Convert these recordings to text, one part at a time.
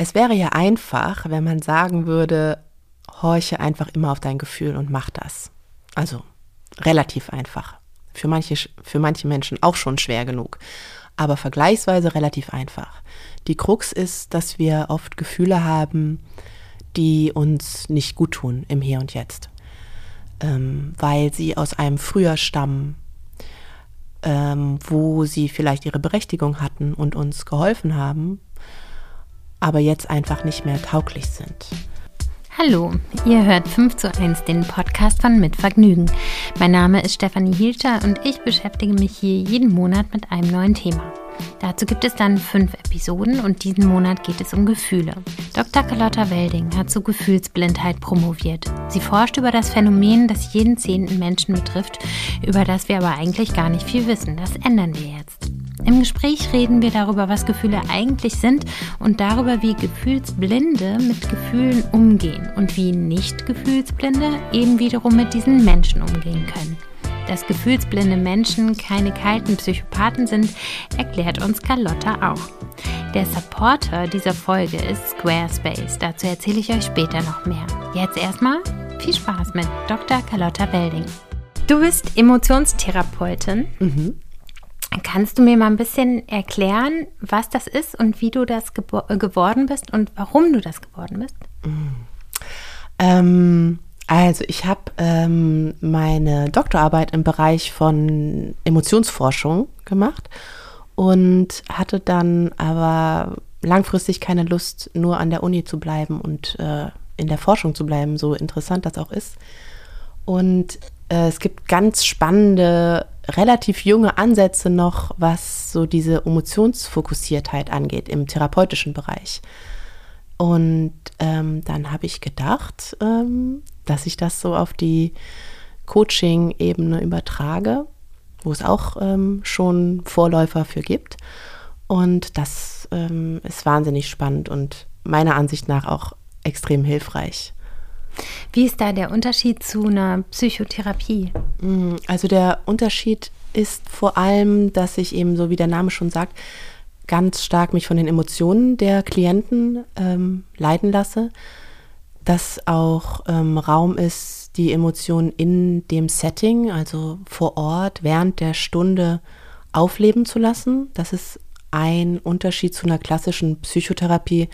es wäre ja einfach, wenn man sagen würde, horche einfach immer auf dein Gefühl und mach das. Also relativ einfach. Für manche, für manche Menschen auch schon schwer genug, aber vergleichsweise relativ einfach. Die Krux ist, dass wir oft Gefühle haben, die uns nicht gut tun im Hier und Jetzt, ähm, weil sie aus einem früher stammen, ähm, wo sie vielleicht ihre Berechtigung hatten und uns geholfen haben, aber jetzt einfach nicht mehr tauglich sind. Hallo, ihr hört 5 zu 1, den Podcast von Mit Vergnügen. Mein Name ist Stefanie Hielscher und ich beschäftige mich hier jeden Monat mit einem neuen Thema. Dazu gibt es dann fünf Episoden und diesen Monat geht es um Gefühle. Dr. Carlotta Welding hat zu Gefühlsblindheit promoviert. Sie forscht über das Phänomen, das jeden zehnten Menschen betrifft, über das wir aber eigentlich gar nicht viel wissen. Das ändern wir jetzt. Im Gespräch reden wir darüber, was Gefühle eigentlich sind und darüber, wie Gefühlsblinde mit Gefühlen umgehen und wie Nicht-Gefühlsblinde eben wiederum mit diesen Menschen umgehen können. Dass gefühlsblinde Menschen keine kalten Psychopathen sind, erklärt uns Carlotta auch. Der Supporter dieser Folge ist Squarespace. Dazu erzähle ich euch später noch mehr. Jetzt erstmal viel Spaß mit Dr. Carlotta Welding. Du bist Emotionstherapeutin. Mhm. Kannst du mir mal ein bisschen erklären, was das ist und wie du das geworden bist und warum du das geworden bist? Mhm. Ähm, also ich habe ähm, meine Doktorarbeit im Bereich von Emotionsforschung gemacht und hatte dann aber langfristig keine Lust, nur an der Uni zu bleiben und äh, in der Forschung zu bleiben, so interessant das auch ist. Und äh, es gibt ganz spannende, relativ junge Ansätze noch, was so diese Emotionsfokussiertheit angeht im therapeutischen Bereich. Und ähm, dann habe ich gedacht, ähm, dass ich das so auf die Coaching-Ebene übertrage, wo es auch ähm, schon Vorläufer für gibt. Und das ähm, ist wahnsinnig spannend und meiner Ansicht nach auch extrem hilfreich. Wie ist da der Unterschied zu einer Psychotherapie? Mm, also der Unterschied ist vor allem, dass ich eben, so wie der Name schon sagt, ganz stark mich von den Emotionen der Klienten ähm, leiten lasse dass auch ähm, Raum ist, die Emotionen in dem Setting, also vor Ort, während der Stunde aufleben zu lassen. Das ist ein Unterschied zu einer klassischen Psychotherapie,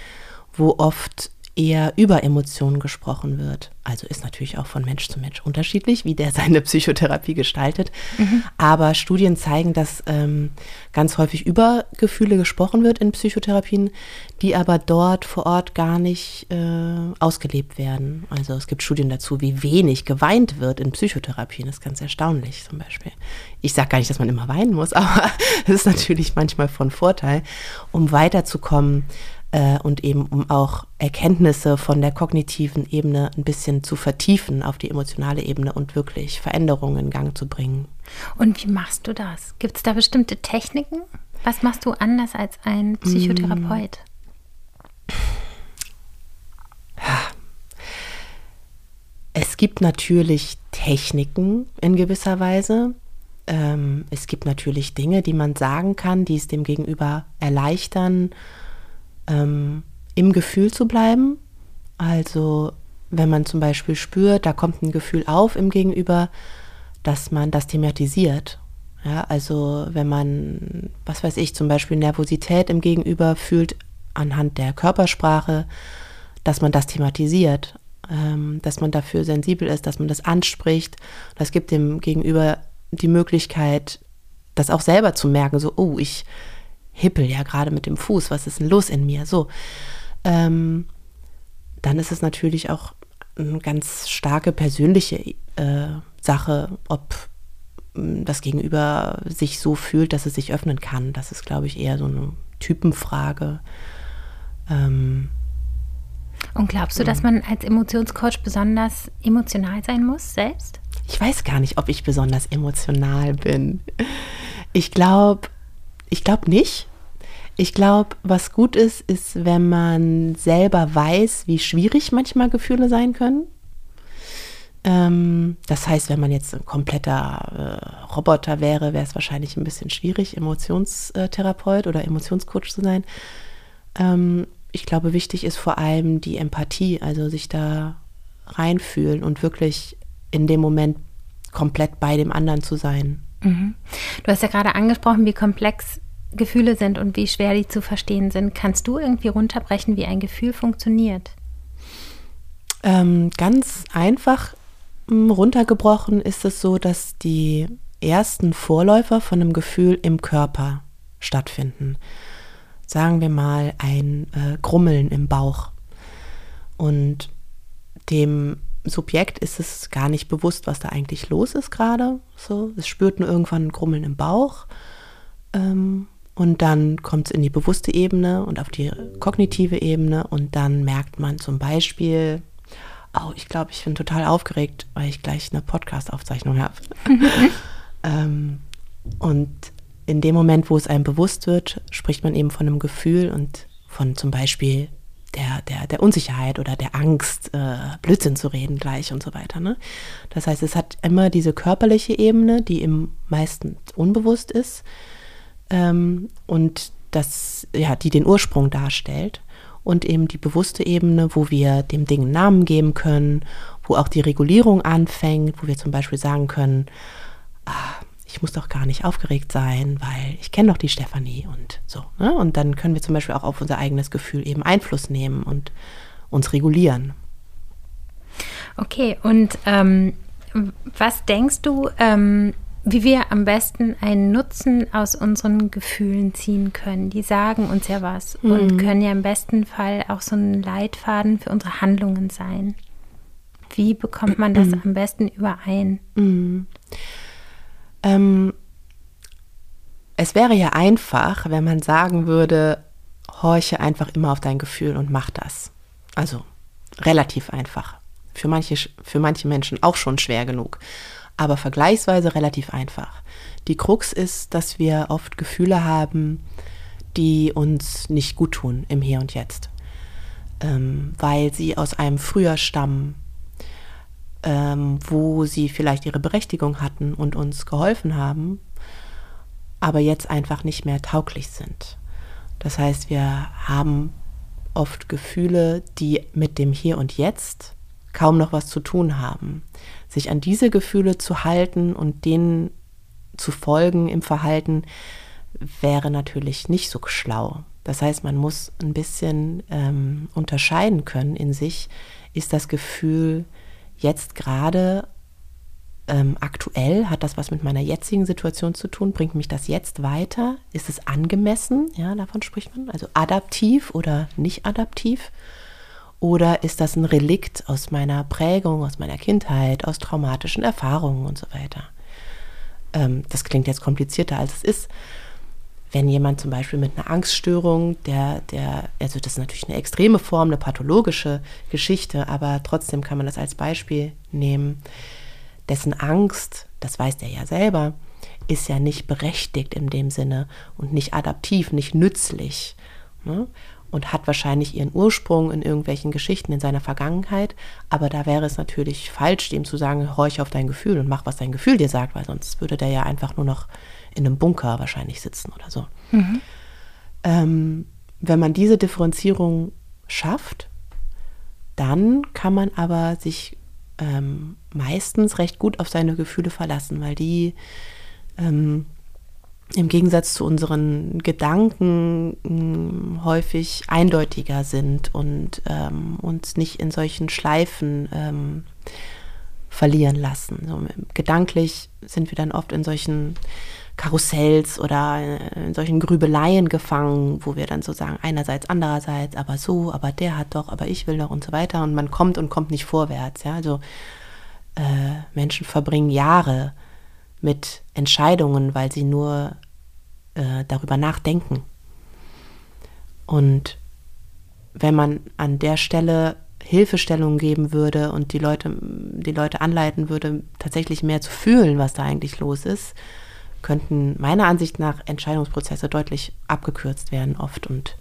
wo oft eher über Emotionen gesprochen wird. Also ist natürlich auch von Mensch zu Mensch unterschiedlich, wie der seine Psychotherapie gestaltet. Mhm. Aber Studien zeigen, dass ähm, ganz häufig über Gefühle gesprochen wird in Psychotherapien, die aber dort vor Ort gar nicht äh, ausgelebt werden. Also es gibt Studien dazu, wie wenig geweint wird in Psychotherapien. Das ist ganz erstaunlich zum Beispiel. Ich sage gar nicht, dass man immer weinen muss, aber es ist natürlich manchmal von Vorteil, um weiterzukommen äh, und eben um auch Erkenntnisse von der kognitiven Ebene ein bisschen zu vertiefen auf die emotionale Ebene und wirklich Veränderungen in Gang zu bringen. Und wie machst du das? Gibt es da bestimmte Techniken? Was machst du anders als ein Psychotherapeut? Es gibt natürlich Techniken in gewisser Weise. Ähm, es gibt natürlich Dinge, die man sagen kann, die es dem Gegenüber erleichtern, ähm, im Gefühl zu bleiben. Also wenn man zum Beispiel spürt, da kommt ein Gefühl auf im Gegenüber, dass man das thematisiert. Ja, also wenn man, was weiß ich, zum Beispiel Nervosität im Gegenüber fühlt anhand der Körpersprache, dass man das thematisiert, ähm, dass man dafür sensibel ist, dass man das anspricht. Das gibt dem Gegenüber die Möglichkeit, das auch selber zu merken, so, oh, ich hippel ja gerade mit dem Fuß, was ist denn los in mir? So, ähm, dann ist es natürlich auch eine ganz starke persönliche äh, Sache, ob hm, das Gegenüber sich so fühlt, dass es sich öffnen kann. Das ist, glaube ich, eher so eine Typenfrage. Ähm, und glaubst du, dass man als Emotionscoach besonders emotional sein muss selbst? Ich weiß gar nicht, ob ich besonders emotional bin. Ich glaube, ich glaube nicht. Ich glaube, was gut ist, ist, wenn man selber weiß, wie schwierig manchmal Gefühle sein können. Ähm, das heißt, wenn man jetzt ein kompletter äh, Roboter wäre, wäre es wahrscheinlich ein bisschen schwierig, Emotionstherapeut oder Emotionscoach zu sein. Ähm, ich glaube, wichtig ist vor allem die Empathie, also sich da reinfühlen und wirklich in dem Moment komplett bei dem anderen zu sein. Mhm. Du hast ja gerade angesprochen, wie komplex Gefühle sind und wie schwer die zu verstehen sind. Kannst du irgendwie runterbrechen, wie ein Gefühl funktioniert? Ähm, ganz einfach hm, runtergebrochen ist es so, dass die ersten Vorläufer von einem Gefühl im Körper stattfinden. Sagen wir mal ein äh, Grummeln im Bauch. Und dem Subjekt ist es gar nicht bewusst, was da eigentlich los ist gerade. So, es spürt nur irgendwann ein Grummeln im Bauch. Ähm, und dann kommt es in die bewusste Ebene und auf die kognitive Ebene. Und dann merkt man zum Beispiel, oh, ich glaube, ich bin total aufgeregt, weil ich gleich eine Podcast-Aufzeichnung habe. ähm, und in dem Moment, wo es einem bewusst wird, spricht man eben von einem Gefühl und von zum Beispiel der, der, der Unsicherheit oder der Angst, äh, Blödsinn zu reden gleich und so weiter. Ne? Das heißt, es hat immer diese körperliche Ebene, die im meisten unbewusst ist ähm, und das, ja, die den Ursprung darstellt. Und eben die bewusste Ebene, wo wir dem Ding einen Namen geben können, wo auch die Regulierung anfängt, wo wir zum Beispiel sagen können, ah, ich muss doch gar nicht aufgeregt sein, weil ich kenne doch die Stefanie und so. Ne? Und dann können wir zum Beispiel auch auf unser eigenes Gefühl eben Einfluss nehmen und uns regulieren. Okay, und ähm, was denkst du, ähm, wie wir am besten einen Nutzen aus unseren Gefühlen ziehen können? Die sagen uns ja was mhm. und können ja im besten Fall auch so ein Leitfaden für unsere Handlungen sein. Wie bekommt man das mhm. am besten überein? Mhm. Ähm, es wäre ja einfach, wenn man sagen würde, horche einfach immer auf dein Gefühl und mach das. Also relativ einfach. Für manche, für manche Menschen auch schon schwer genug, aber vergleichsweise relativ einfach. Die Krux ist, dass wir oft Gefühle haben, die uns nicht gut tun im Hier und Jetzt, ähm, weil sie aus einem früher stammen, ähm, wo sie vielleicht ihre Berechtigung hatten und uns geholfen haben, aber jetzt einfach nicht mehr tauglich sind. Das heißt, wir haben oft Gefühle, die mit dem Hier und Jetzt kaum noch was zu tun haben. Sich an diese Gefühle zu halten und denen zu folgen im Verhalten wäre natürlich nicht so schlau. Das heißt, man muss ein bisschen ähm, unterscheiden können in sich, ist das Gefühl jetzt gerade ähm, aktuell? Hat das was mit meiner jetzigen Situation zu tun? Bringt mich das jetzt weiter? Ist es angemessen? Ja, davon spricht man. Also adaptiv oder nicht adaptiv? Oder ist das ein Relikt aus meiner Prägung, aus meiner Kindheit, aus traumatischen Erfahrungen und so weiter? Ähm, das klingt jetzt komplizierter, als es ist wenn jemand zum Beispiel mit einer Angststörung, der, der, also das ist natürlich eine extreme Form, eine pathologische Geschichte, aber trotzdem kann man das als Beispiel nehmen, dessen Angst, das weiß der ja selber, ist ja nicht berechtigt in dem Sinne und nicht adaptiv, nicht nützlich. Ne? Und hat wahrscheinlich ihren Ursprung in irgendwelchen Geschichten in seiner Vergangenheit. Aber da wäre es natürlich falsch, dem zu sagen, horch auf dein Gefühl und mach, was dein Gefühl dir sagt, weil sonst würde der ja einfach nur noch in einem Bunker wahrscheinlich sitzen oder so. Mhm. Ähm, wenn man diese Differenzierung schafft, dann kann man aber sich ähm, meistens recht gut auf seine Gefühle verlassen, weil die ähm, im Gegensatz zu unseren Gedanken mh, hm, häufig eindeutiger sind und ähm, uns nicht in solchen Schleifen ähm, verlieren lassen. So, gedanklich sind wir dann oft in solchen Karussells oder in solchen Grübeleien gefangen, wo wir dann so sagen, einerseits, andererseits, aber so, aber der hat doch, aber ich will doch und so weiter. Und man kommt und kommt nicht vorwärts. Ja? Also äh, Menschen verbringen Jahre mit Entscheidungen, weil sie nur äh, darüber nachdenken. Und wenn man an der Stelle Hilfestellung geben würde und die Leute, die Leute anleiten würde, tatsächlich mehr zu fühlen, was da eigentlich los ist, könnten meiner Ansicht nach Entscheidungsprozesse deutlich abgekürzt werden oft und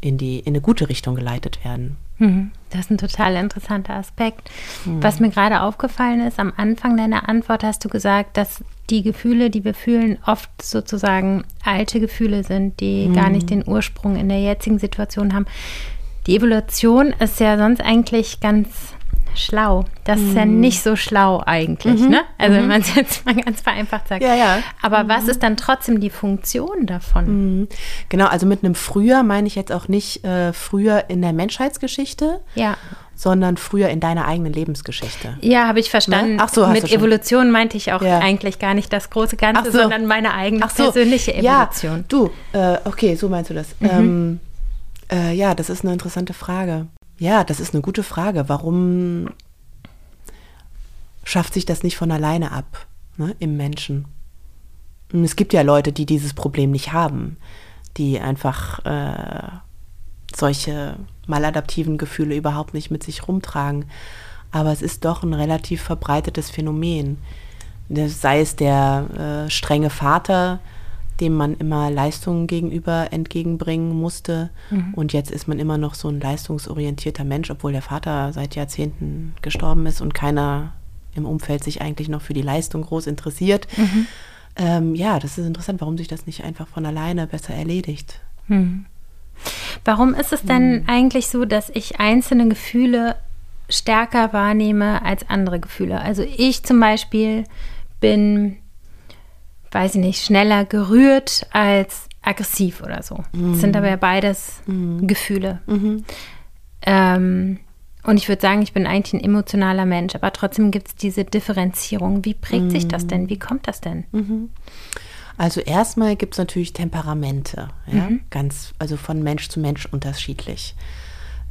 in, die, in eine gute Richtung geleitet werden. Mhm. Das ist ein total interessanter Aspekt. Mhm. Was mir gerade aufgefallen ist, am Anfang deiner Antwort hast du gesagt, dass die Gefühle, die wir fühlen, oft sozusagen alte Gefühle sind, die mhm. gar nicht den Ursprung in der jetzigen Situation haben. Die Evolution ist ja sonst eigentlich ganz schlau. Das ist ja mhm. nicht so schlau eigentlich, mhm. ne? Also wenn mhm. man es jetzt mal ganz vereinfacht sagt. Ja, ja. Aber mhm. was ist dann trotzdem die Funktion davon? Mhm. Genau, also mit einem früher meine ich jetzt auch nicht äh, früher in der Menschheitsgeschichte. Ja sondern früher in deiner eigenen Lebensgeschichte. Ja, habe ich verstanden. Ne? Ach so, Mit Evolution meinte ich auch ja. eigentlich gar nicht das große Ganze, so. sondern meine eigene so. persönliche Evolution. Ja, du, äh, okay, so meinst du das. Mhm. Ähm, äh, ja, das ist eine interessante Frage. Ja, das ist eine gute Frage. Warum schafft sich das nicht von alleine ab ne, im Menschen? Und es gibt ja Leute, die dieses Problem nicht haben, die einfach äh, solche maladaptiven Gefühle überhaupt nicht mit sich rumtragen. Aber es ist doch ein relativ verbreitetes Phänomen. Sei es der äh, strenge Vater, dem man immer Leistungen gegenüber entgegenbringen musste. Mhm. Und jetzt ist man immer noch so ein leistungsorientierter Mensch, obwohl der Vater seit Jahrzehnten gestorben ist und keiner im Umfeld sich eigentlich noch für die Leistung groß interessiert. Mhm. Ähm, ja, das ist interessant, warum sich das nicht einfach von alleine besser erledigt. Mhm. Warum ist es denn mhm. eigentlich so, dass ich einzelne Gefühle stärker wahrnehme als andere Gefühle? Also ich zum Beispiel bin weiß ich nicht, schneller gerührt als aggressiv oder so. Mhm. Das sind aber ja beides mhm. Gefühle. Mhm. Ähm, und ich würde sagen, ich bin eigentlich ein emotionaler Mensch, aber trotzdem gibt es diese Differenzierung. Wie prägt sich das denn? Wie kommt das denn? Mhm. Also erstmal gibt es natürlich Temperamente, ja? Mhm. ganz, also von Mensch zu Mensch unterschiedlich.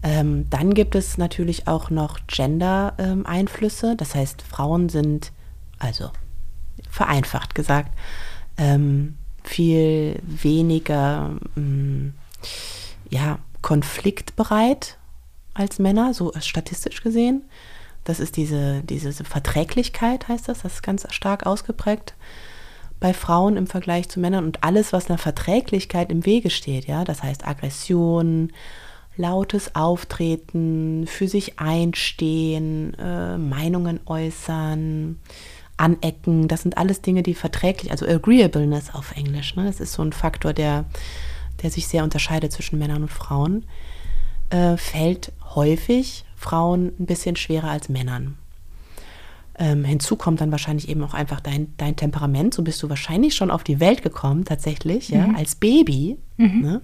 Ähm, dann gibt es natürlich auch noch Gender-Einflüsse. Ähm, das heißt, Frauen sind, also vereinfacht gesagt, ähm, viel weniger ähm, ja, konfliktbereit als Männer, so statistisch gesehen. Das ist diese, diese Verträglichkeit, heißt das, das ist ganz stark ausgeprägt bei Frauen im Vergleich zu Männern und alles, was einer Verträglichkeit im Wege steht, ja, das heißt Aggression, lautes Auftreten, für sich einstehen, äh, Meinungen äußern, anecken. Das sind alles Dinge, die verträglich, also Agreeableness auf Englisch. Ne? Das ist so ein Faktor, der, der sich sehr unterscheidet zwischen Männern und Frauen. Äh, fällt häufig Frauen ein bisschen schwerer als Männern. Ähm, hinzu kommt dann wahrscheinlich eben auch einfach dein, dein Temperament. So bist du wahrscheinlich schon auf die Welt gekommen, tatsächlich, ja, mhm. als Baby. Mhm. Ne?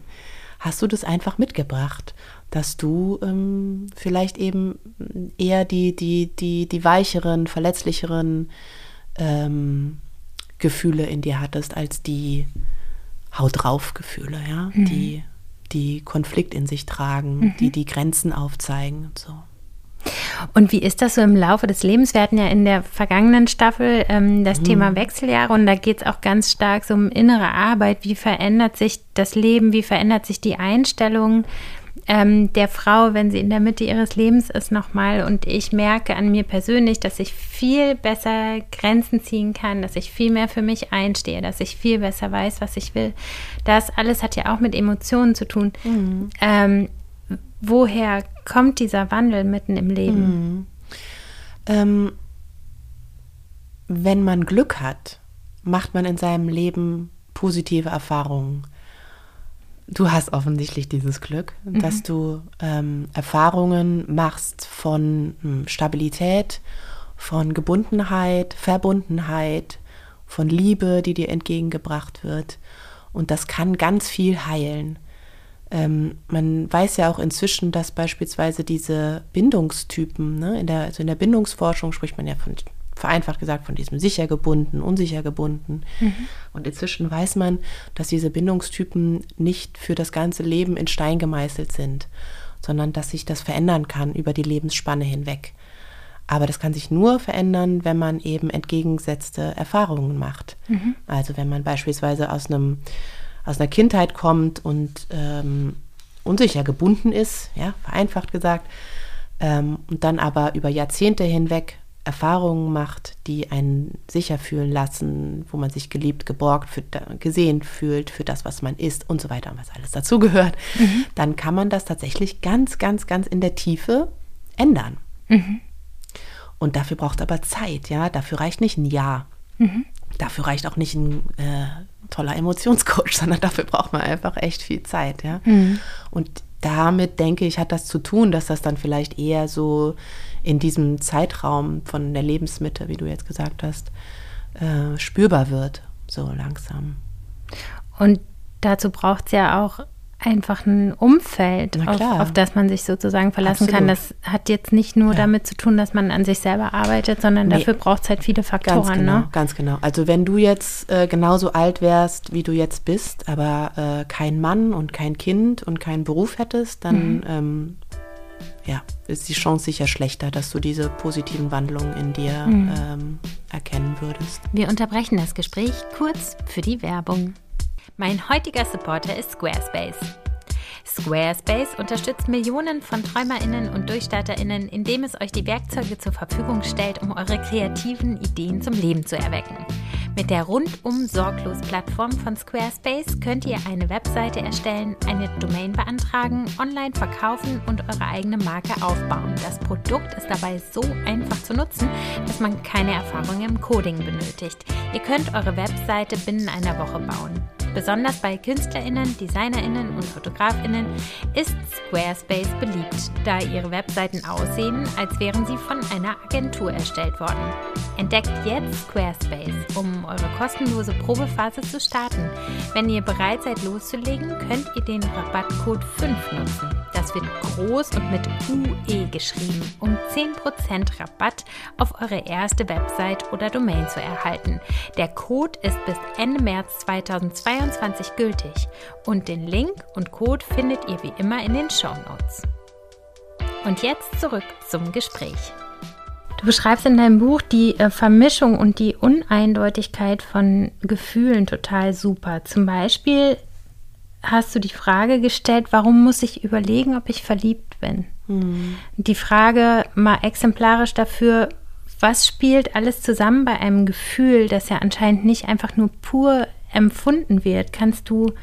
Hast du das einfach mitgebracht, dass du ähm, vielleicht eben eher die, die, die, die weicheren, verletzlicheren, ähm, Gefühle in dir hattest, als die Haut drauf Gefühle, ja, mhm. die, die Konflikt in sich tragen, mhm. die die Grenzen aufzeigen und so. Und wie ist das so im Laufe des Lebens? Wir hatten ja in der vergangenen Staffel ähm, das mhm. Thema Wechseljahre und da geht es auch ganz stark so um innere Arbeit. Wie verändert sich das Leben? Wie verändert sich die Einstellung? Ähm, der Frau, wenn sie in der Mitte ihres Lebens ist, nochmal. Und ich merke an mir persönlich, dass ich viel besser Grenzen ziehen kann, dass ich viel mehr für mich einstehe, dass ich viel besser weiß, was ich will. Das alles hat ja auch mit Emotionen zu tun. Mhm. Ähm, woher kommt dieser Wandel mitten im Leben? Mhm. Ähm, wenn man Glück hat, macht man in seinem Leben positive Erfahrungen. Du hast offensichtlich dieses Glück, mhm. dass du ähm, Erfahrungen machst von hm, Stabilität, von Gebundenheit, Verbundenheit, von Liebe, die dir entgegengebracht wird. Und das kann ganz viel heilen. Ähm, man weiß ja auch inzwischen, dass beispielsweise diese Bindungstypen, ne, in, der, also in der Bindungsforschung spricht man ja von vereinfacht gesagt von diesem sicher gebunden, unsicher gebunden. Mhm. Und inzwischen weiß man, dass diese Bindungstypen nicht für das ganze Leben in Stein gemeißelt sind, sondern dass sich das verändern kann über die Lebensspanne hinweg. Aber das kann sich nur verändern, wenn man eben entgegengesetzte Erfahrungen macht. Mhm. Also wenn man beispielsweise aus einem aus einer Kindheit kommt und ähm, unsicher gebunden ist, ja, vereinfacht gesagt, ähm, und dann aber über Jahrzehnte hinweg Erfahrungen macht, die einen sicher fühlen lassen, wo man sich geliebt, geborgt, für, gesehen fühlt für das, was man ist und so weiter und was alles dazugehört, mhm. dann kann man das tatsächlich ganz, ganz, ganz in der Tiefe ändern. Mhm. Und dafür braucht aber Zeit, ja. Dafür reicht nicht ein Jahr. Mhm. Dafür reicht auch nicht ein äh, toller Emotionscoach, sondern dafür braucht man einfach echt viel Zeit, ja. Mhm. Und damit denke ich, hat das zu tun, dass das dann vielleicht eher so in diesem Zeitraum von der Lebensmitte, wie du jetzt gesagt hast, äh, spürbar wird, so langsam. Und dazu braucht es ja auch einfach ein Umfeld, auf, auf, das man sich sozusagen verlassen Absolut. kann. Das hat jetzt nicht nur ja. damit zu tun, dass man an sich selber arbeitet, sondern nee. dafür braucht es halt viele Faktoren. Ganz genau, ne? ganz genau. Also wenn du jetzt äh, genauso alt wärst, wie du jetzt bist, aber äh, kein Mann und kein Kind und keinen Beruf hättest, dann mhm. ähm, ja, ist die Chance sicher schlechter, dass du diese positiven Wandlungen in dir mhm. ähm, erkennen würdest. Wir unterbrechen das Gespräch kurz für die Werbung. Mein heutiger Supporter ist Squarespace. Squarespace unterstützt Millionen von Träumerinnen und Durchstarterinnen, indem es euch die Werkzeuge zur Verfügung stellt, um eure kreativen Ideen zum Leben zu erwecken. Mit der rundum sorglos Plattform von Squarespace könnt ihr eine Webseite erstellen, eine Domain beantragen, online verkaufen und eure eigene Marke aufbauen. Das Produkt ist dabei so einfach zu nutzen, dass man keine Erfahrung im Coding benötigt. Ihr könnt eure Webseite binnen einer Woche bauen. Besonders bei KünstlerInnen, DesignerInnen und FotografInnen ist Squarespace beliebt, da ihre Webseiten aussehen, als wären sie von einer Agentur erstellt worden. Entdeckt jetzt Squarespace, um eure kostenlose Probephase zu starten. Wenn ihr bereit seid loszulegen, könnt ihr den Rabattcode 5 nutzen. Das wird groß und mit UE geschrieben, um 10% Rabatt auf eure erste Website oder Domain zu erhalten. Der Code ist bis Ende März 2022 gültig und den Link und Code findet ihr wie immer in den Show Notes. Und jetzt zurück zum Gespräch. Du beschreibst in deinem Buch die äh, Vermischung und die Uneindeutigkeit von Gefühlen total super. Zum Beispiel hast du die Frage gestellt, warum muss ich überlegen, ob ich verliebt bin? Hm. Die Frage mal exemplarisch dafür, was spielt alles zusammen bei einem Gefühl, das ja anscheinend nicht einfach nur pur empfunden wird? Kannst du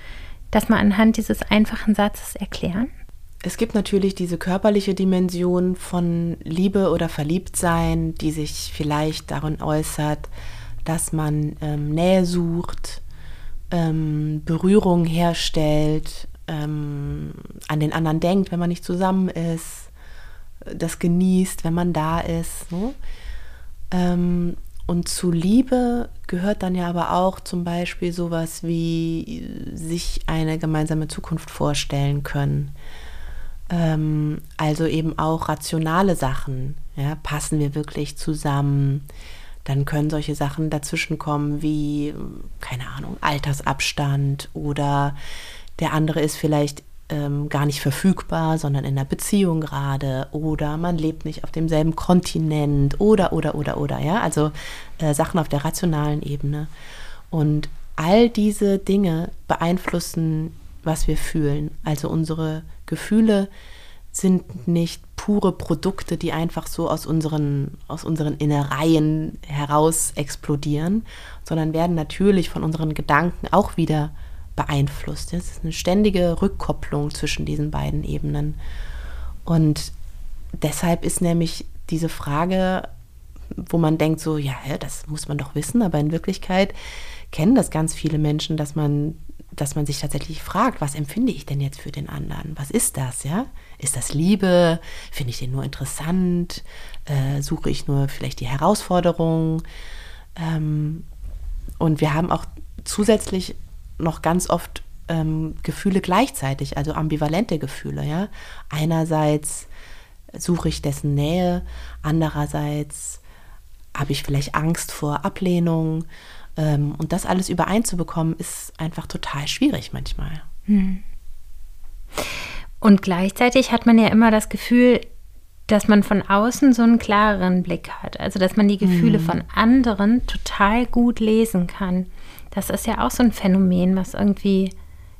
das mal anhand dieses einfachen Satzes erklären? Es gibt natürlich diese körperliche Dimension von Liebe oder Verliebtsein, die sich vielleicht darin äußert, dass man ähm, Nähe sucht, ähm, Berührung herstellt, ähm, an den anderen denkt, wenn man nicht zusammen ist, das genießt, wenn man da ist. Ne? Und zu Liebe gehört dann ja aber auch zum Beispiel sowas wie sich eine gemeinsame Zukunft vorstellen können. Ähm, also eben auch rationale Sachen. Ja? Passen wir wirklich zusammen? dann können solche Sachen dazwischenkommen wie, keine Ahnung, Altersabstand oder der andere ist vielleicht ähm, gar nicht verfügbar, sondern in einer Beziehung gerade oder man lebt nicht auf demselben Kontinent oder, oder, oder, oder, ja, also äh, Sachen auf der rationalen Ebene. Und all diese Dinge beeinflussen, was wir fühlen. Also unsere Gefühle sind nicht pure Produkte, die einfach so aus unseren, aus unseren Innereien heraus explodieren, sondern werden natürlich von unseren Gedanken auch wieder beeinflusst. Es ist eine ständige Rückkopplung zwischen diesen beiden Ebenen. Und deshalb ist nämlich diese Frage, wo man denkt, so, ja, das muss man doch wissen, aber in Wirklichkeit kennen das ganz viele Menschen, dass man dass man sich tatsächlich fragt, was empfinde ich denn jetzt für den anderen? Was ist das, ja? Ist das Liebe? Finde ich den nur interessant? Äh, suche ich nur vielleicht die Herausforderung? Ähm, und wir haben auch zusätzlich noch ganz oft ähm, Gefühle gleichzeitig, also ambivalente Gefühle, ja? Einerseits suche ich dessen Nähe, andererseits habe ich vielleicht Angst vor Ablehnung und das alles übereinzubekommen, ist einfach total schwierig manchmal. Hm. Und gleichzeitig hat man ja immer das Gefühl, dass man von außen so einen klareren Blick hat. Also, dass man die Gefühle mhm. von anderen total gut lesen kann. Das ist ja auch so ein Phänomen, was irgendwie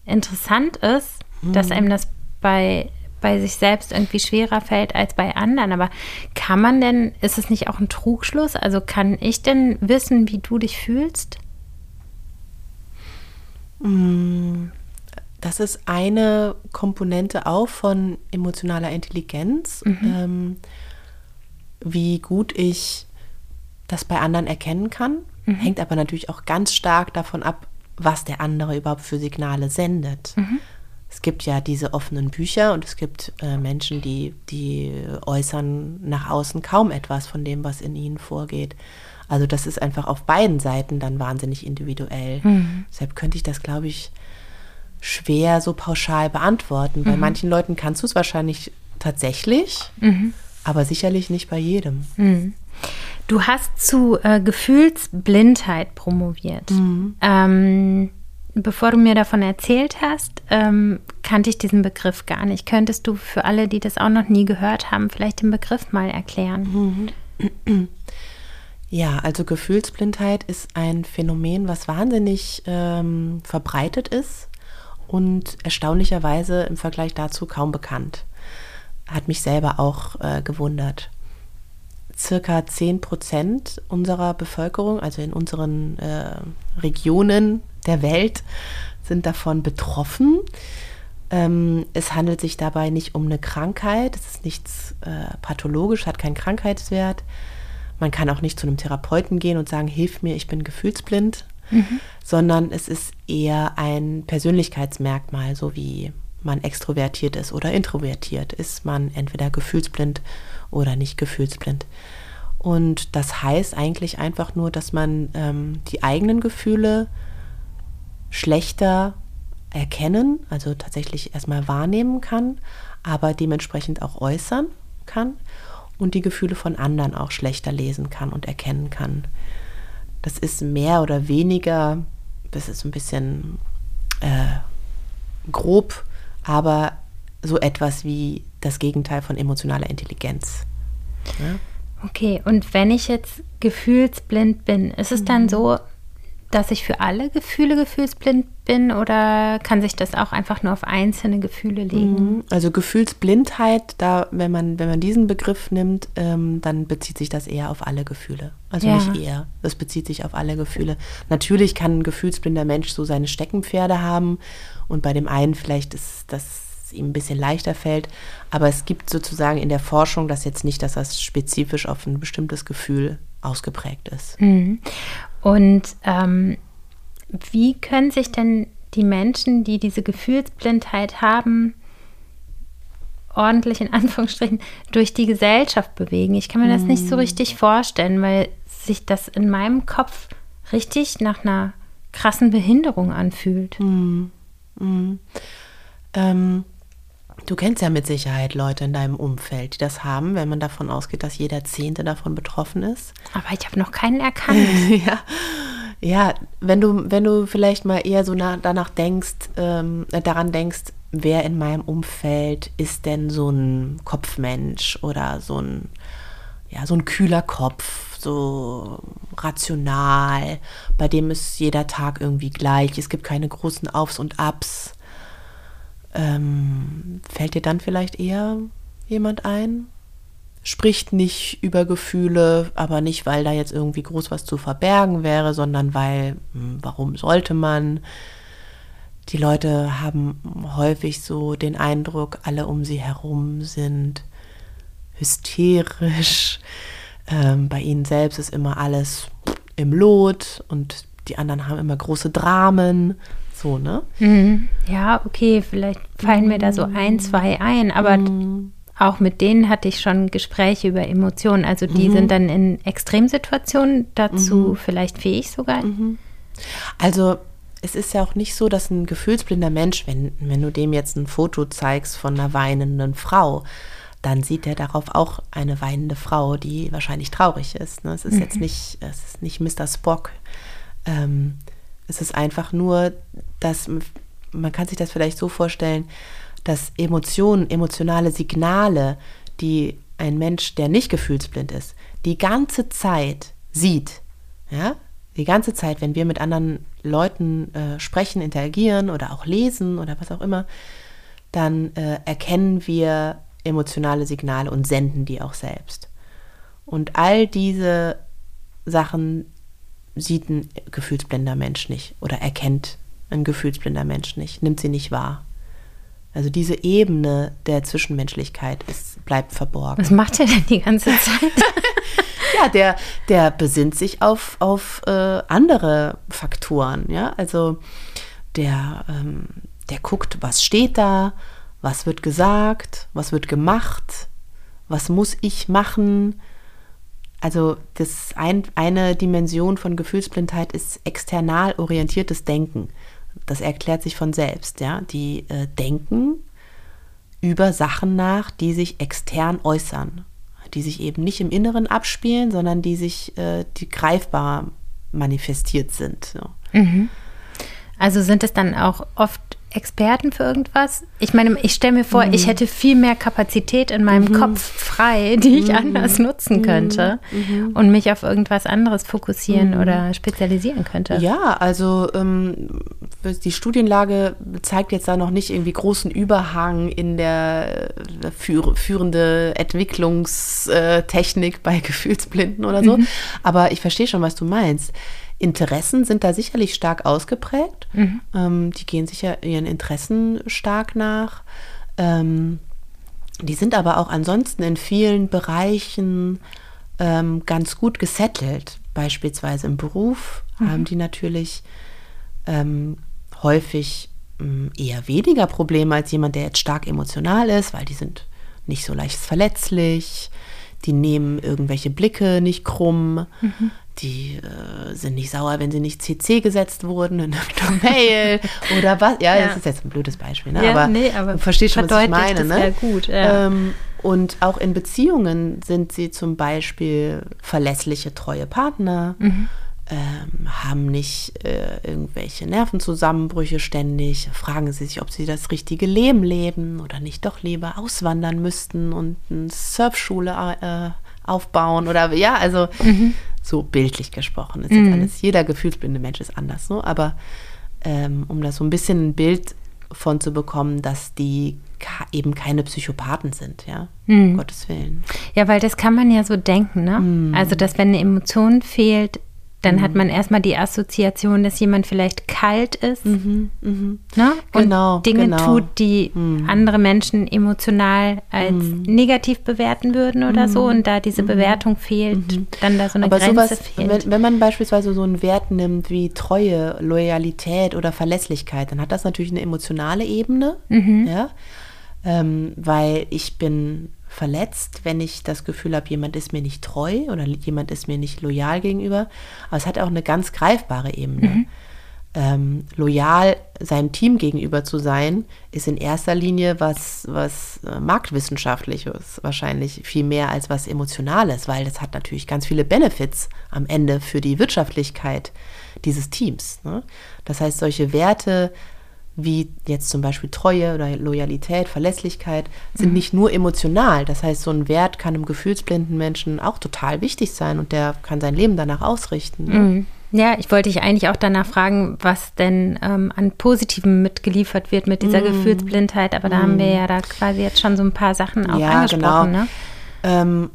interessant ist, mhm. dass einem das bei bei sich selbst irgendwie schwerer fällt als bei anderen. Aber kann man denn, ist es nicht auch ein Trugschluss? Also kann ich denn wissen, wie du dich fühlst? Mm, das ist eine Komponente auch von emotionaler Intelligenz, mhm. ähm, wie gut ich das bei anderen erkennen kann. Mhm. Hängt aber natürlich auch ganz stark davon ab, was der andere überhaupt für Signale sendet. Mhm. Es gibt ja diese offenen Bücher und es gibt äh, Menschen, die, die äußern nach außen kaum etwas von dem, was in ihnen vorgeht. Also das ist einfach auf beiden Seiten dann wahnsinnig individuell. Mhm. Deshalb könnte ich das, glaube ich, schwer so pauschal beantworten. Bei mhm. manchen Leuten kannst du es wahrscheinlich tatsächlich, mhm. aber sicherlich nicht bei jedem. Mhm. Du hast zu äh, Gefühlsblindheit promoviert. Mhm. Ähm, bevor du mir davon erzählt hast, ähm, kannte ich diesen Begriff gar nicht. Könntest du für alle, die das auch noch nie gehört haben, vielleicht den Begriff mal erklären? Mhm. Ja, also Gefühlsblindheit ist ein Phänomen, was wahnsinnig ähm, verbreitet ist und erstaunlicherweise im Vergleich dazu kaum bekannt. Hat mich selber auch äh, gewundert circa 10 Prozent unserer Bevölkerung, also in unseren äh, Regionen der Welt, sind davon betroffen. Ähm, es handelt sich dabei nicht um eine Krankheit, es ist nichts äh, pathologisch, hat keinen Krankheitswert. Man kann auch nicht zu einem Therapeuten gehen und sagen, hilf mir, ich bin gefühlsblind, mhm. sondern es ist eher ein Persönlichkeitsmerkmal, so wie man extrovertiert ist oder introvertiert, ist man entweder gefühlsblind oder nicht gefühlsblind. Und das heißt eigentlich einfach nur, dass man ähm, die eigenen Gefühle schlechter erkennen, also tatsächlich erstmal wahrnehmen kann, aber dementsprechend auch äußern kann und die Gefühle von anderen auch schlechter lesen kann und erkennen kann. Das ist mehr oder weniger, das ist ein bisschen äh, grob, aber so etwas wie das Gegenteil von emotionaler Intelligenz. Ja? Okay, und wenn ich jetzt gefühlsblind bin, ist es mhm. dann so, dass ich für alle Gefühle gefühlsblind bin oder kann sich das auch einfach nur auf einzelne Gefühle legen? Mhm. Also Gefühlsblindheit, da, wenn man, wenn man diesen Begriff nimmt, ähm, dann bezieht sich das eher auf alle Gefühle. Also ja. nicht eher. Das bezieht sich auf alle Gefühle. Natürlich kann ein gefühlsblinder Mensch so seine Steckenpferde haben und bei dem einen vielleicht ist das ihm ein bisschen leichter fällt. Aber es gibt sozusagen in der Forschung das jetzt nicht, dass das spezifisch auf ein bestimmtes Gefühl ausgeprägt ist. Mhm. Und ähm, wie können sich denn die Menschen, die diese Gefühlsblindheit haben, ordentlich in Anführungsstrichen durch die Gesellschaft bewegen? Ich kann mir das nicht so mhm. richtig vorstellen, weil sich das in meinem Kopf richtig nach einer krassen Behinderung anfühlt. Mhm. Mhm. Ähm, Du kennst ja mit Sicherheit Leute in deinem Umfeld, die das haben, wenn man davon ausgeht, dass jeder Zehnte davon betroffen ist. Aber ich habe noch keinen erkannt. ja. Ja, wenn du, wenn du vielleicht mal eher so nach, danach denkst, ähm, daran denkst, wer in meinem Umfeld ist denn so ein Kopfmensch oder so ein, ja, so ein kühler Kopf, so rational, bei dem ist jeder Tag irgendwie gleich, es gibt keine großen Aufs und Abs ähm, fällt dir dann vielleicht eher jemand ein? Spricht nicht über Gefühle, aber nicht, weil da jetzt irgendwie groß was zu verbergen wäre, sondern weil, hm, warum sollte man? Die Leute haben häufig so den Eindruck, alle um sie herum sind hysterisch. Ähm, bei ihnen selbst ist immer alles im Lot und die anderen haben immer große Dramen. So, ne? Mhm. Ja, okay, vielleicht fallen mir da so ein, zwei ein, aber mhm. auch mit denen hatte ich schon Gespräche über Emotionen. Also die mhm. sind dann in Extremsituationen dazu mhm. vielleicht fähig sogar. Mhm. Also es ist ja auch nicht so, dass ein gefühlsblinder Mensch, wenn, wenn du dem jetzt ein Foto zeigst von einer weinenden Frau, dann sieht er darauf auch eine weinende Frau, die wahrscheinlich traurig ist. Ne? Es ist jetzt mhm. nicht, es ist nicht Mr. Spock. Ähm, es ist einfach nur, dass man kann sich das vielleicht so vorstellen, dass Emotionen, emotionale Signale, die ein Mensch, der nicht gefühlsblind ist, die ganze Zeit sieht, ja, die ganze Zeit, wenn wir mit anderen Leuten äh, sprechen, interagieren oder auch lesen oder was auch immer, dann äh, erkennen wir emotionale Signale und senden die auch selbst. Und all diese Sachen sieht ein gefühlsblinder Mensch nicht oder erkennt ein gefühlsblinder Mensch nicht, nimmt sie nicht wahr. Also diese Ebene der Zwischenmenschlichkeit ist, bleibt verborgen. Was macht er denn die ganze Zeit? ja, der, der besinnt sich auf, auf äh, andere Faktoren. Ja, also der, ähm, der guckt, was steht da, was wird gesagt, was wird gemacht, was muss ich machen. Also das ein, eine Dimension von Gefühlsblindheit ist external orientiertes Denken. Das erklärt sich von selbst. Ja? Die äh, denken über Sachen nach, die sich extern äußern, die sich eben nicht im Inneren abspielen, sondern die sich, äh, die greifbar manifestiert sind. So. Mhm. Also sind es dann auch oft Experten für irgendwas? Ich meine, ich stelle mir vor, mhm. ich hätte viel mehr Kapazität in meinem mhm. Kopf frei, die ich mhm. anders nutzen mhm. könnte mhm. und mich auf irgendwas anderes fokussieren mhm. oder spezialisieren könnte. Ja, also ähm, die Studienlage zeigt jetzt da noch nicht irgendwie großen Überhang in der äh, führ führende Entwicklungstechnik bei Gefühlsblinden oder so. Aber ich verstehe schon, was du meinst. Interessen sind da sicherlich stark ausgeprägt. Mhm. Ähm, die gehen sicher ihren Interessen stark nach. Ähm, die sind aber auch ansonsten in vielen Bereichen ähm, ganz gut gesettelt. Beispielsweise im Beruf mhm. haben die natürlich ähm, häufig ähm, eher weniger Probleme als jemand, der jetzt stark emotional ist, weil die sind nicht so leicht verletzlich, die nehmen irgendwelche Blicke nicht krumm. Mhm die äh, sind nicht sauer, wenn sie nicht CC gesetzt wurden in einer Mail oder was. Ja, ja, das ist jetzt ein blödes Beispiel, ne? Ja, aber, nee, aber du verstehst schon, was ich meine. Ne? Gut, ja. ähm, und auch in Beziehungen sind sie zum Beispiel verlässliche, treue Partner, mhm. ähm, haben nicht äh, irgendwelche Nervenzusammenbrüche ständig, fragen sie sich, ob sie das richtige Leben leben oder nicht doch lieber auswandern müssten und eine Surfschule äh, aufbauen oder ja, also mhm so bildlich gesprochen. Ist mhm. alles, jeder gefühlsblinde Mensch ist anders, so, aber ähm, um da so ein bisschen ein Bild von zu bekommen, dass die eben keine Psychopathen sind, ja, mhm. um Gottes Willen. Ja, weil das kann man ja so denken, ne? Mhm. Also, dass wenn eine Emotion fehlt, dann mhm. hat man erstmal die Assoziation, dass jemand vielleicht kalt ist mhm, mh. ne? und genau, Dinge genau. tut, die mhm. andere Menschen emotional als mhm. negativ bewerten würden oder so. Mhm. Und da diese mhm. Bewertung fehlt, dann da so eine Aber Grenze sowas, fehlt. Wenn, wenn, man beispielsweise so einen Wert nimmt wie Treue, Loyalität oder Verlässlichkeit, dann hat das natürlich eine emotionale Ebene, ja, ähm, weil ich bin verletzt, wenn ich das Gefühl habe, jemand ist mir nicht treu oder jemand ist mir nicht loyal gegenüber. Aber es hat auch eine ganz greifbare Ebene. Mhm. Ähm, loyal seinem Team gegenüber zu sein, ist in erster Linie was, was äh, marktwissenschaftliches, wahrscheinlich viel mehr als was Emotionales, weil das hat natürlich ganz viele Benefits am Ende für die Wirtschaftlichkeit dieses Teams. Ne? Das heißt, solche Werte wie jetzt zum Beispiel Treue oder Loyalität, Verlässlichkeit, sind mhm. nicht nur emotional. Das heißt, so ein Wert kann einem gefühlsblinden Menschen auch total wichtig sein und der kann sein Leben danach ausrichten. Ne? Mhm. Ja, ich wollte dich eigentlich auch danach fragen, was denn ähm, an Positivem mitgeliefert wird mit dieser mm. Gefühlsblindheit, aber da mm. haben wir mhm. ja da quasi jetzt schon so ein paar Sachen auch ja, angesprochen. Genau. Ne? Ähm,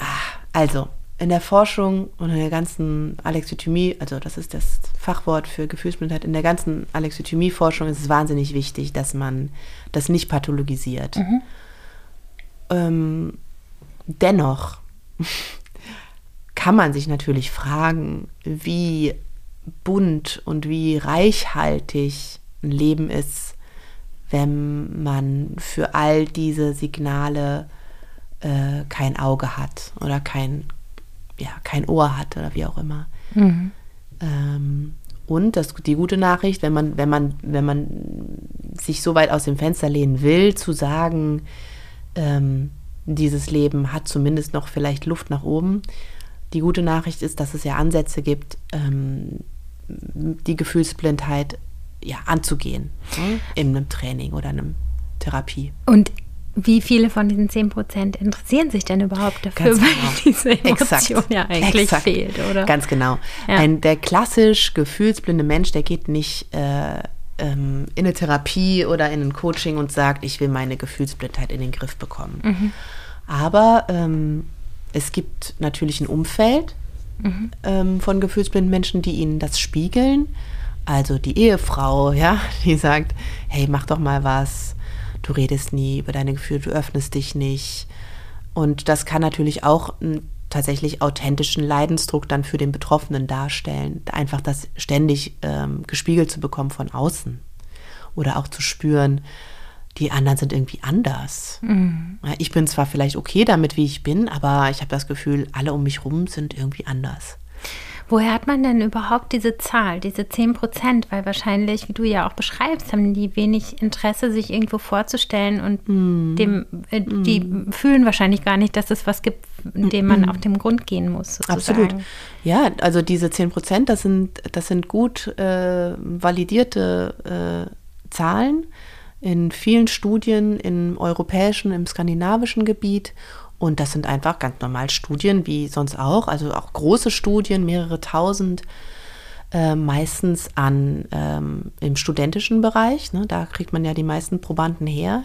ah, also, in der Forschung und in der ganzen Alexithymie, also das ist das Fachwort für Gefühlsblindheit, in der ganzen Alexithymie-Forschung ist es wahnsinnig wichtig, dass man das nicht pathologisiert. Mhm. Ähm, dennoch kann man sich natürlich fragen, wie bunt und wie reichhaltig ein Leben ist, wenn man für all diese Signale äh, kein Auge hat oder kein, ja, kein Ohr hat oder wie auch immer. Mhm. Ähm, und das, die gute Nachricht, wenn man, wenn man, wenn man sich so weit aus dem Fenster lehnen will, zu sagen, ähm, dieses Leben hat zumindest noch vielleicht Luft nach oben. Die gute Nachricht ist, dass es ja Ansätze gibt, ähm, die Gefühlsblindheit ja, anzugehen ne? in einem Training oder einem Therapie. Und wie viele von diesen 10 Prozent interessieren sich denn überhaupt dafür, Ganz weil genau. diese Emotion Exakt. ja eigentlich Exakt. fehlt, oder? Ganz genau. Ja. Ein, der klassisch gefühlsblinde Mensch, der geht nicht äh, ähm, in eine Therapie oder in ein Coaching und sagt, ich will meine Gefühlsblindheit in den Griff bekommen. Mhm. Aber ähm, es gibt natürlich ein Umfeld Mhm. ähm, von gefühlsblinden Menschen, die ihnen das spiegeln. Also die Ehefrau, ja, die sagt, hey, mach doch mal was. Du redest nie über deine Gefühle, du öffnest dich nicht. Und das kann natürlich auch einen tatsächlich authentischen Leidensdruck dann für den Betroffenen darstellen. Einfach das ständig ähm, gespiegelt zu bekommen von außen. Oder auch zu spüren, die anderen sind irgendwie anders. Ja, Ich bin zwar vielleicht okay damit, wie ich bin, aber ich habe das Gefühl, alle um mich rum sind irgendwie anders. Woher hat man denn überhaupt diese Zahl, diese 10 Prozent? Weil wahrscheinlich, wie du ja auch beschreibst, haben die wenig Interesse, sich irgendwo vorzustellen und dem, äh, die fühlen wahrscheinlich gar nicht, dass es was gibt, dem man auf den Grund gehen muss. Sozusagen. Absolut. Ja, also diese 10 Prozent, das sind, das sind gut äh, validierte äh, Zahlen in vielen Studien im europäischen, im skandinavischen Gebiet. Und das sind einfach ganz normal Studien, wie sonst auch, also auch große Studien, mehrere tausend, äh, meistens an ähm, im studentischen Bereich. Ne, da kriegt man ja die meisten Probanden her.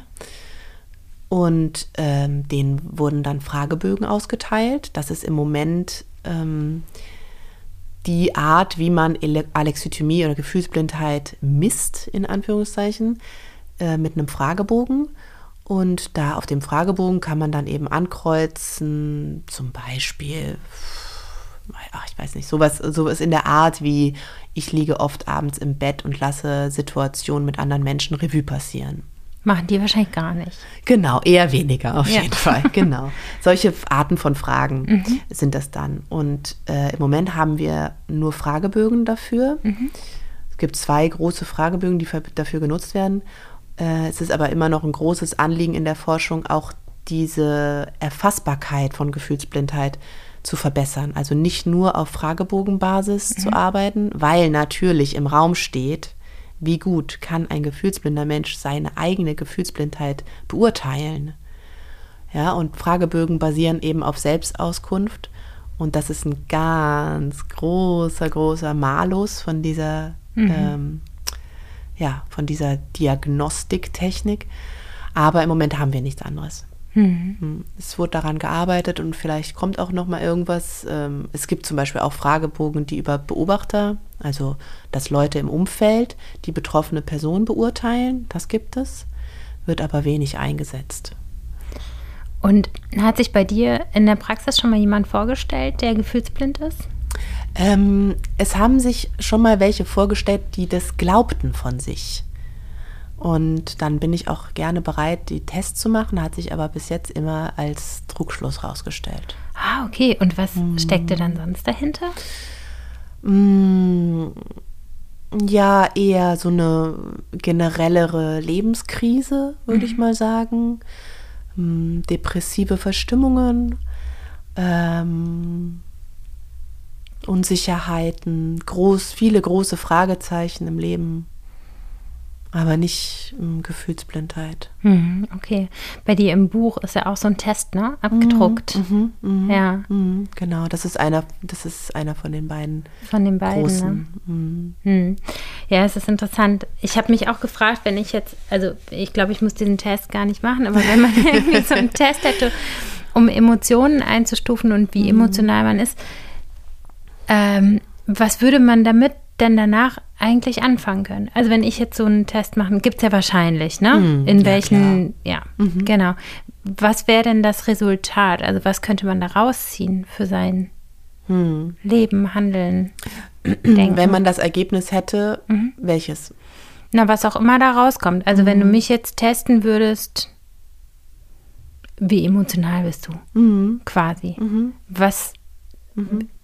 Und ähm, denen wurden dann Fragebögen ausgeteilt. Das ist im Moment ähm, die Art, wie man Ele- Alexithymie oder Gefühlsblindheit misst, in Anführungszeichen, äh, mit einem Fragebogen. Und da auf dem Fragebogen kann man dann eben ankreuzen, zum Beispiel, ach, ich weiß nicht, sowas, sowas in der Art wie, ich liege oft abends im Bett und lasse Situationen mit anderen Menschen Revue passieren. Machen die wahrscheinlich gar nicht. Genau, eher weniger auf Ja. jeden Fall. Genau. Solche Arten von Fragen sind das dann. Und äh, im Moment haben wir nur Fragebögen dafür. Es gibt zwei große Fragebögen, die dafür genutzt werden. Äh, es ist aber immer noch ein großes Anliegen in der Forschung, auch diese Erfassbarkeit von Gefühlsblindheit zu verbessern. Also nicht nur auf Fragebogenbasis zu arbeiten, weil natürlich im Raum steht, wie gut kann ein gefühlsblinder Mensch seine eigene Gefühlsblindheit beurteilen. Ja, und Fragebögen basieren eben auf Selbstauskunft. Und das ist ein ganz großer, großer Malus von dieser, ähm, ja, von dieser Diagnostiktechnik. Aber im Moment haben wir nichts anderes. Hm. Es wurde daran gearbeitet und vielleicht kommt auch noch mal irgendwas. Ähm, Es gibt zum Beispiel auch Fragebogen, die über Beobachter, also dass Leute im Umfeld die betroffene Person beurteilen. Das gibt es, wird aber wenig eingesetzt. Und hat sich bei dir in der Praxis schon mal jemand vorgestellt, der gefühlsblind ist? Ähm, es haben sich schon mal welche vorgestellt, die das glaubten von sich. Und dann bin ich auch gerne bereit, die Tests zu machen, hat sich aber bis jetzt immer als Trugschluss rausgestellt. Ah, okay. Und was steckte dann sonst dahinter? Mm, Ja, eher so eine generellere Lebenskrise, würde ich mal sagen. Mm, Depressive Verstimmungen, ähm, Unsicherheiten, groß, viele große Fragezeichen im Leben, aber nicht mm, Gefühlsblindheit. Mhm, okay. Bei dir im Buch ist ja auch so ein Test, ne? Abgedruckt. Ja, Mm, Genau, das ist einer, das ist einer von den beiden von den beiden. Ne? großen. mm. Hm. Ja, es ist interessant. Ich habe mich auch gefragt, wenn ich jetzt, also ich glaube, ich muss diesen Test gar nicht machen, aber wenn man irgendwie so einen Test hätte, um Emotionen einzustufen und wie emotional man ist, ähm, was würde man damit denn danach eigentlich anfangen können? Also wenn ich jetzt so einen Test machen, gibt es ja wahrscheinlich, ne? Hm, In ja, welchen, ja, genau. Was wäre denn das Resultat? Also was könnte man da rausziehen für sein Leben, Handeln, Denken? Wenn man das Ergebnis hätte, welches? Na, was auch immer da rauskommt. Also wenn du mich jetzt testen würdest, wie emotional bist du? Quasi. Was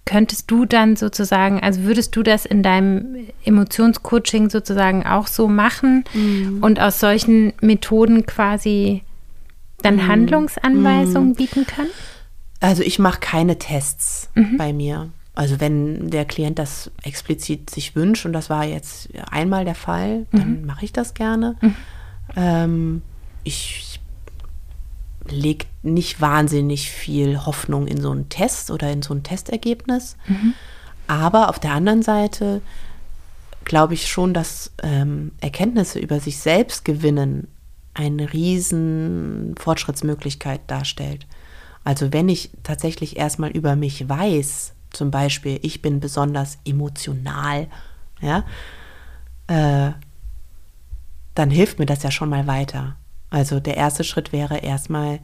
könntest du dann sozusagen, also würdest du das in deinem Emotionscoaching sozusagen auch so machen und aus solchen Methoden quasi dann Handlungsanweisungen bieten können? Also ich mache keine Tests bei mir. Also wenn der Klient das explizit sich wünscht und das war jetzt einmal der Fall, dann mache ich das gerne. Ähm, ich lege nicht wahnsinnig viel Hoffnung in so einen Test oder in so ein Testergebnis. Aber auf der anderen Seite glaube ich schon, dass ähm, Erkenntnisse über sich selbst gewinnen eine riesen Fortschrittsmöglichkeit darstellt. Also wenn ich tatsächlich erstmal über mich weiß, zum Beispiel, ich bin besonders emotional, ja, äh, dann hilft mir das ja schon mal weiter. Also der erste Schritt wäre erstmal,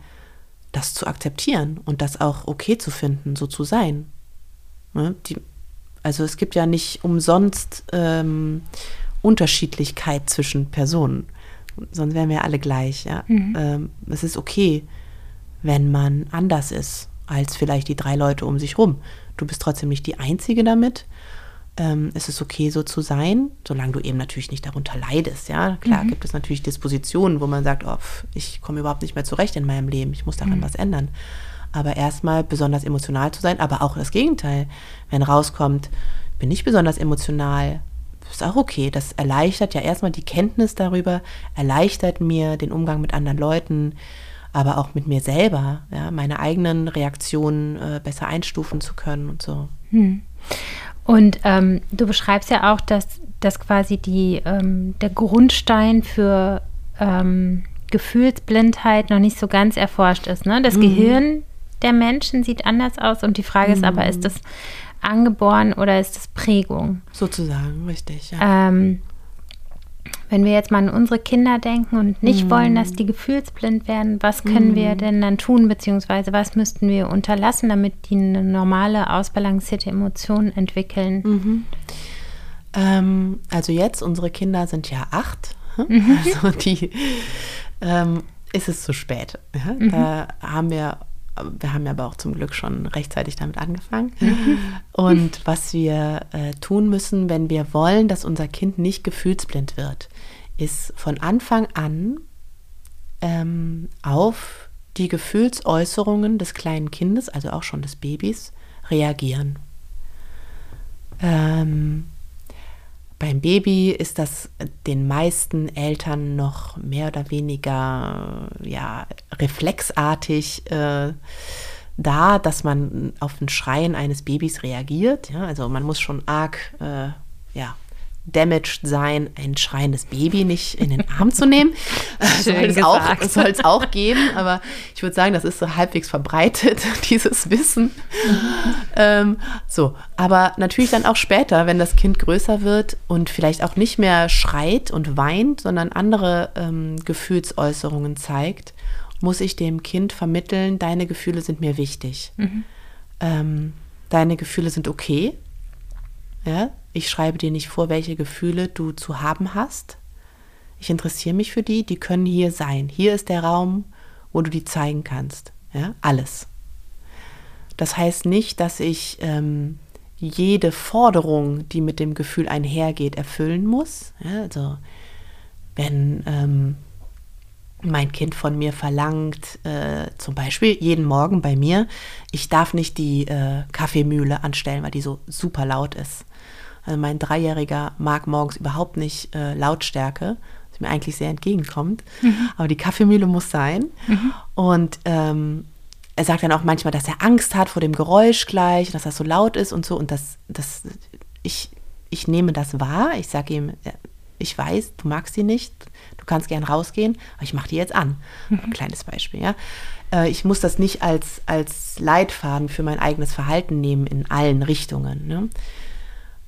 das zu akzeptieren und das auch okay zu finden, so zu sein. Ne? Die, also es gibt ja nicht umsonst ähm, Unterschiedlichkeit zwischen Personen, sonst wären wir alle gleich. Ja? Mhm. Ähm, es ist okay, wenn man anders ist als vielleicht die drei Leute um sich rum. Du bist trotzdem nicht die Einzige damit. Ähm, es ist okay, so zu sein, solange du eben natürlich nicht darunter leidest. Ja, klar mhm. gibt es natürlich Dispositionen, wo man sagt, oh, ich komme überhaupt nicht mehr zurecht in meinem Leben, ich muss daran mhm. was ändern. Aber erstmal besonders emotional zu sein, aber auch das Gegenteil. Wenn rauskommt, bin ich besonders emotional, ist auch okay. Das erleichtert ja erstmal die Kenntnis darüber, erleichtert mir den Umgang mit anderen Leuten, aber auch mit mir selber, ja, meine eigenen Reaktionen äh, besser einstufen zu können und so. Hm. Und ähm, du beschreibst ja auch, dass, dass quasi die, ähm, der Grundstein für ähm, Gefühlsblindheit noch nicht so ganz erforscht ist. Ne? Das mhm. Gehirn der Menschen sieht anders aus und die Frage mhm. ist aber, ist das angeboren oder ist das Prägung? Sozusagen, richtig. Ja. Ähm, wenn wir jetzt mal an unsere Kinder denken und nicht mm. wollen, dass die gefühlsblind werden, was können mm. wir denn dann tun, beziehungsweise was müssten wir unterlassen, damit die eine normale, ausbalancierte Emotion entwickeln? Mhm. Ähm, also jetzt, unsere Kinder sind ja acht, mhm. also die ähm, ist es zu spät. Ja? Mhm. Da haben wir wir haben ja aber auch zum Glück schon rechtzeitig damit angefangen. Mhm. Und was wir äh, tun müssen, wenn wir wollen, dass unser Kind nicht gefühlsblind wird, ist von Anfang an ähm, auf die Gefühlsäußerungen des kleinen Kindes, also auch schon des Babys, reagieren. Ähm, beim Baby ist das den meisten Eltern noch mehr oder weniger ja, reflexartig äh, da, dass man auf ein Schreien eines Babys reagiert. Ja? Also man muss schon arg äh, ja, damaged sein, ein schreiendes Baby nicht in den Arm zu nehmen. soll, es auch, soll es auch geben, aber ich würde sagen, das ist so halbwegs verbreitet, dieses Wissen. ähm, so, aber natürlich dann auch später, wenn das Kind größer wird und vielleicht auch nicht mehr schreit und weint, sondern andere ähm, Gefühlsäußerungen zeigt, muss ich dem Kind vermitteln, deine Gefühle sind mir wichtig. Mhm. Ähm, deine Gefühle sind okay. Ja, ich schreibe dir nicht vor, welche Gefühle du zu haben hast. Ich interessiere mich für die, die können hier sein. Hier ist der Raum, wo du die zeigen kannst. Ja, alles. Das heißt nicht, dass ich ähm, jede Forderung, die mit dem Gefühl einhergeht, erfüllen muss. Ja, also wenn ähm, mein Kind von mir verlangt, äh, zum Beispiel jeden Morgen bei mir, ich darf nicht die äh, Kaffeemühle anstellen, weil die so super laut ist. Also mein Dreijähriger mag morgens überhaupt nicht äh, Lautstärke, was mir eigentlich sehr entgegenkommt. Mhm. Aber die Kaffeemühle muss sein. Mhm. Und ähm, er sagt dann auch manchmal, dass er Angst hat vor dem Geräusch gleich, dass das so laut ist und so. Und das, das, ich, ich nehme das wahr. Ich sage ihm, ich weiß, du magst sie nicht, du kannst gern rausgehen, aber ich mache die jetzt an. Mhm. Ein kleines Beispiel, ja. Äh, ich muss das nicht als, als Leitfaden für mein eigenes Verhalten nehmen in allen Richtungen. Ne?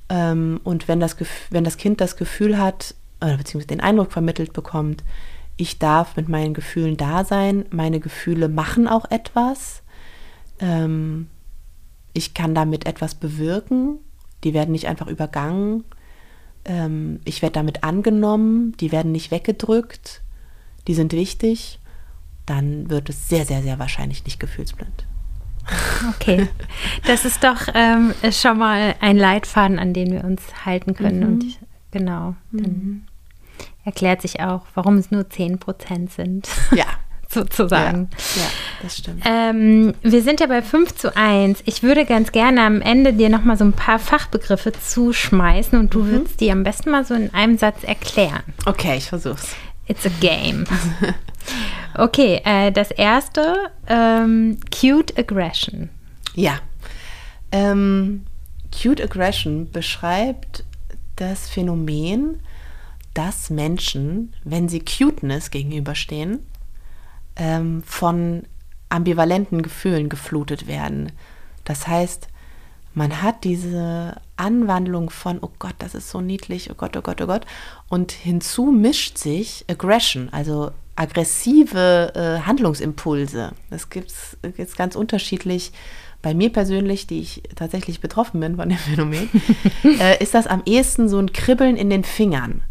Ähm, und wenn das, wenn das Kind das Gefühl hat, oder beziehungsweise den Eindruck vermittelt bekommt, ich darf mit meinen Gefühlen da sein, meine Gefühle machen auch etwas, ähm, ich kann damit etwas bewirken, die werden nicht einfach übergangen, ähm, ich werde damit angenommen, die werden nicht weggedrückt, die sind wichtig, dann wird es sehr, sehr, sehr wahrscheinlich nicht gefühlsblind. Okay, das ist doch ähm, schon mal ein Leitfaden, an den wir uns halten können. Mhm. Und genau, dann mhm. erklärt sich auch, warum es nur 10 Prozent sind. Ja. sozusagen. Ja, ja, das stimmt. Ähm, wir sind ja bei 5 zu 1. Ich würde ganz gerne am Ende dir nochmal so ein paar Fachbegriffe zuschmeißen und du mhm. würdest die am besten mal so in einem Satz erklären. Okay, ich versuch's. It's a game. Okay, äh, das erste, ähm, Cute Aggression. Ja. Ähm, Cute Aggression beschreibt das Phänomen, dass Menschen, wenn sie Cuteness gegenüberstehen, ähm, von ambivalenten Gefühlen geflutet werden. Das heißt, man hat diese Anwandlung von, oh Gott, das ist so niedlich, oh Gott, oh Gott, oh Gott. Und hinzu mischt sich Aggression, also aggressive äh, Handlungsimpulse. Das gibt es ganz unterschiedlich. Bei mir persönlich, die ich tatsächlich betroffen bin von dem Phänomen, äh, ist das am ehesten so ein Kribbeln in den Fingern.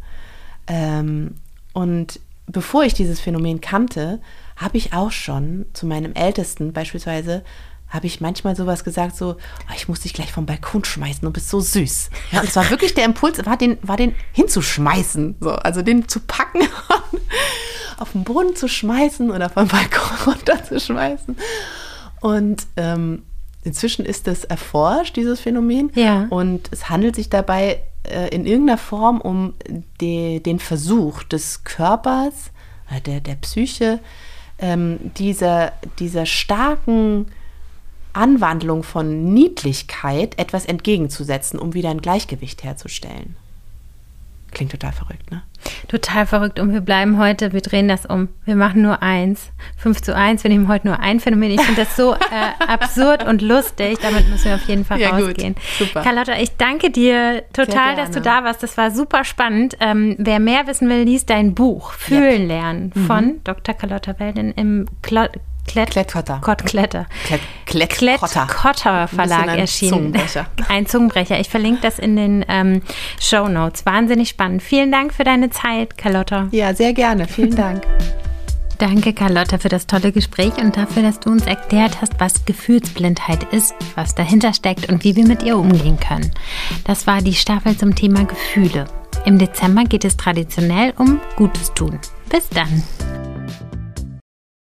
Ähm, und bevor ich dieses Phänomen kannte, habe ich auch schon zu meinem Ältesten beispielsweise habe ich manchmal sowas gesagt, so, oh, ich muss dich gleich vom Balkon schmeißen, du bist so süß. Ja, und es war wirklich der Impuls, war den, war den hinzuschmeißen, so, also den zu packen, auf den Boden zu schmeißen oder vom Balkon runterzuschmeißen. Und ähm, inzwischen ist es erforscht, dieses Phänomen. Ja. Und es handelt sich dabei äh, in irgendeiner Form um de, den Versuch des Körpers, äh, der, der Psyche, ähm, dieser, dieser starken Anwandlung von Niedlichkeit etwas entgegenzusetzen, um wieder ein Gleichgewicht herzustellen. Klingt total verrückt, ne? Total verrückt. Und wir bleiben heute, wir drehen das um. Wir machen nur eins. Fünf zu eins. Wir nehmen heute nur ein Phänomen. Ich finde das so äh, absurd und lustig. Damit müssen wir auf jeden Fall ja, rausgehen. Gut. Super. Carlotta, ich danke dir total, dass du da warst. Das war super spannend. Ähm, wer mehr wissen will, liest dein Buch Fühlen ja. lernen von mhm. Dr. Carlotta Weldin im Klo Klett Klettkotter. Gott, Kletter. Klett, Klettkotter. Klettkotter Verlag ein erschienen. Zungenbrecher. Ein Zungenbrecher. Ich verlinke das in den ähm, Show Notes. Wahnsinnig spannend. Vielen Dank für deine Zeit, Carlotta. Ja, sehr gerne. Vielen Dank. Danke, Carlotta, für das tolle Gespräch und dafür, dass du uns erklärt hast, was Gefühlsblindheit ist, was dahinter steckt und wie wir mit ihr umgehen können. Das war die Staffel zum Thema Gefühle. Im Dezember geht es traditionell um Gutes tun. Bis dann.